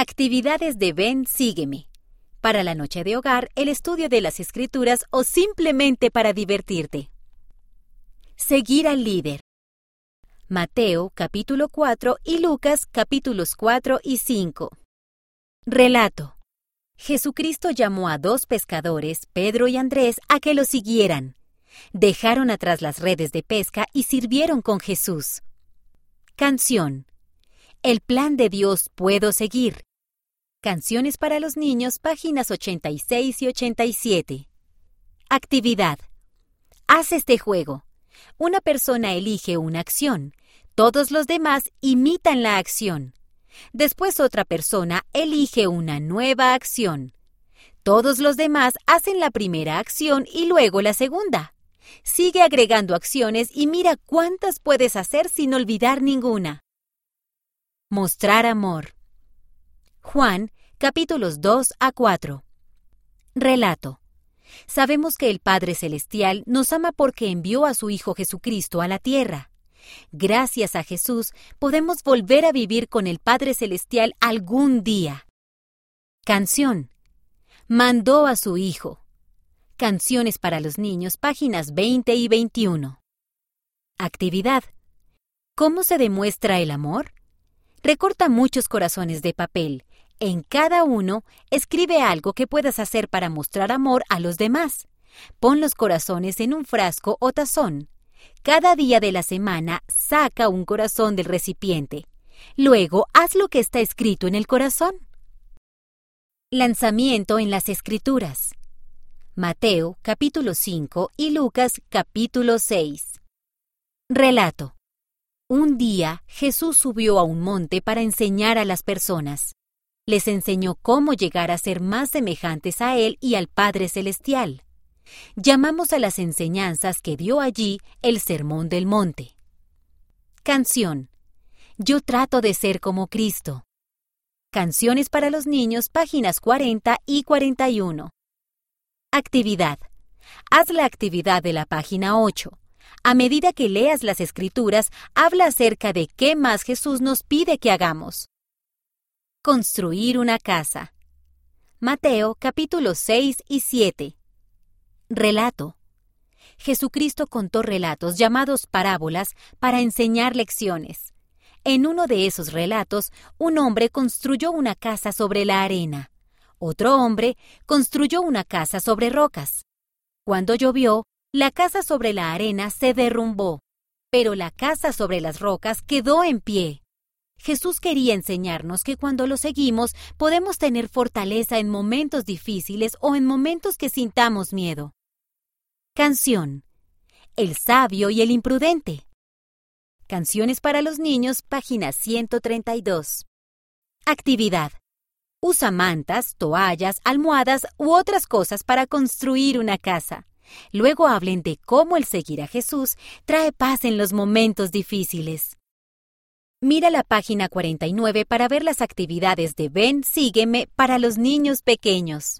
Actividades de Ven, sígueme. Para la noche de hogar, el estudio de las escrituras o simplemente para divertirte. Seguir al líder. Mateo capítulo 4 y Lucas capítulos 4 y 5. Relato. Jesucristo llamó a dos pescadores, Pedro y Andrés, a que lo siguieran. Dejaron atrás las redes de pesca y sirvieron con Jesús. Canción. El plan de Dios puedo seguir. Canciones para los niños, páginas 86 y 87. Actividad. Haz este juego. Una persona elige una acción. Todos los demás imitan la acción. Después otra persona elige una nueva acción. Todos los demás hacen la primera acción y luego la segunda. Sigue agregando acciones y mira cuántas puedes hacer sin olvidar ninguna. Mostrar amor. Juan, capítulos 2 a 4. Relato. Sabemos que el Padre Celestial nos ama porque envió a su Hijo Jesucristo a la tierra. Gracias a Jesús podemos volver a vivir con el Padre Celestial algún día. Canción. Mandó a su Hijo. Canciones para los niños, páginas 20 y 21. Actividad. ¿Cómo se demuestra el amor? Recorta muchos corazones de papel. En cada uno, escribe algo que puedas hacer para mostrar amor a los demás. Pon los corazones en un frasco o tazón. Cada día de la semana saca un corazón del recipiente. Luego haz lo que está escrito en el corazón. Lanzamiento en las Escrituras. Mateo capítulo 5 y Lucas capítulo 6. Relato. Un día Jesús subió a un monte para enseñar a las personas. Les enseñó cómo llegar a ser más semejantes a Él y al Padre Celestial. Llamamos a las enseñanzas que dio allí el Sermón del Monte. Canción. Yo trato de ser como Cristo. Canciones para los niños, páginas 40 y 41. Actividad. Haz la actividad de la página 8. A medida que leas las escrituras, habla acerca de qué más Jesús nos pide que hagamos. Construir una casa. Mateo capítulo 6 y 7. Relato. Jesucristo contó relatos llamados parábolas para enseñar lecciones. En uno de esos relatos, un hombre construyó una casa sobre la arena. Otro hombre construyó una casa sobre rocas. Cuando llovió, la casa sobre la arena se derrumbó, pero la casa sobre las rocas quedó en pie. Jesús quería enseñarnos que cuando lo seguimos podemos tener fortaleza en momentos difíciles o en momentos que sintamos miedo. Canción. El sabio y el imprudente. Canciones para los niños, página 132. Actividad. Usa mantas, toallas, almohadas u otras cosas para construir una casa. Luego hablen de cómo el seguir a Jesús trae paz en los momentos difíciles. Mira la página 49 para ver las actividades de Ven, sígueme para los niños pequeños.